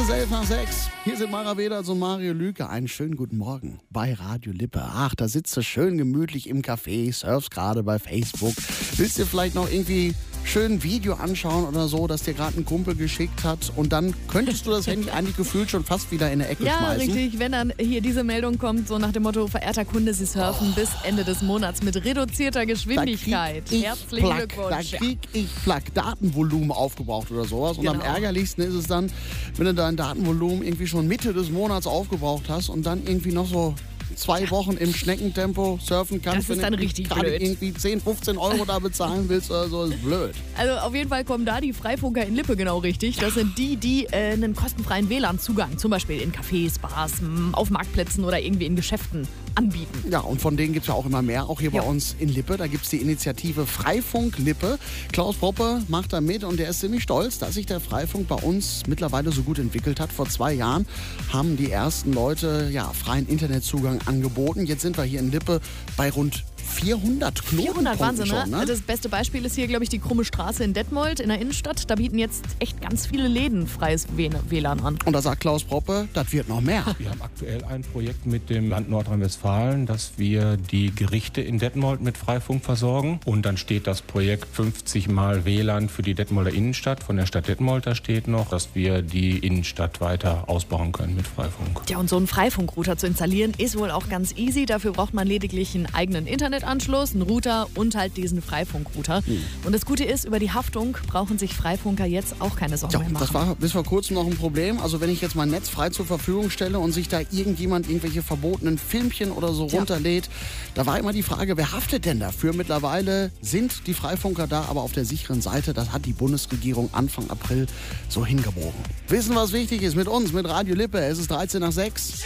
Es ist 11 nach 6. Hier sind Mara Weders und Mario Lüke. Einen schönen guten Morgen bei Radio Lippe. Ach, da sitzt du schön gemütlich im Café, surfst gerade bei Facebook. Willst dir vielleicht noch irgendwie schön ein Video anschauen oder so, das dir gerade ein Kumpel geschickt hat und dann könntest du das Handy eigentlich gefühlt schon fast wieder in der Ecke Ja, schmeißen. richtig. Wenn dann hier diese Meldung kommt, so nach dem Motto, verehrter Kunde, Sie surfen bis Ende des Monats mit reduzierter Geschwindigkeit. Herzlichen Plack, Glückwunsch. Da krieg ich Plack, Datenvolumen aufgebraucht oder sowas. Und am Genau. ärgerlichsten ist es dann, wenn du dein Datenvolumen irgendwie schon Mitte des Monats aufgebraucht hast und dann irgendwie noch so zwei Wochen im Schneckentempo surfen kannst. Das ist wenn dann du richtig gerade blöd. irgendwie 10, 15 Euro da bezahlen willst oder so, ist blöd. Also auf jeden Fall kommen da die Freifunker in Lippe genau richtig. Das sind die, die äh, einen kostenfreien WLAN-Zugang, zum Beispiel in Cafés, Bars, auf Marktplätzen oder irgendwie in Geschäften anbieten. Ja, und von denen gibt es ja auch immer mehr, auch hier Ja. bei uns in Lippe. Da gibt es die Initiative Freifunk Lippe. Klaus Poppe macht da mit und der ist ziemlich stolz, dass sich der Freifunk bei uns mittlerweile so gut entwickelt hat. Vor zwei Jahren haben die ersten Leute ja, freien Internetzugang angeboten. Jetzt sind wir hier in Lippe bei rund 400 Knotenpunkten 400 Wahnsinn, ne? schon, ne? Das beste Beispiel ist hier, glaube ich, die Krumme Straße in Detmold in der Innenstadt. Da bieten jetzt echt ganz viele Läden freies WLAN an. Und da sagt Klaus Poppe, das wird noch mehr. Wir haben aktuell ein Projekt mit dem Land Nordrhein-Westfalen, dass wir die Gerichte in Detmold mit Freifunk versorgen. Und dann steht das Projekt 50 Mal WLAN für die Detmolder Innenstadt. Von der Stadt Detmold da steht noch, dass wir die Innenstadt weiter ausbauen können mit Freifunk. Ja, und so einen Freifunkrouter zu installieren ist wohl auch ganz easy. Dafür braucht man lediglich einen eigenen Internetanschluss, einen Router und halt diesen Freifunkrouter. Hm. Und das Gute ist, über die Haftung brauchen sich Freifunker jetzt auch keine Sorgen Ja, mehr machen. das war bis vor kurzem noch ein Problem. Also wenn ich jetzt mein Netz frei zur Verfügung stelle und sich da irgendjemand irgendwelche verbotenen Filmchen oder so Tja. runterlädt, da war immer die Frage, wer haftet denn dafür? Mittlerweile sind die Freifunker da, aber auf der sicheren Seite. Das hat die Bundesregierung Anfang April so hingebogen. Wissen, was wichtig ist mit uns, mit Radio Lippe. Es ist 13 nach 6.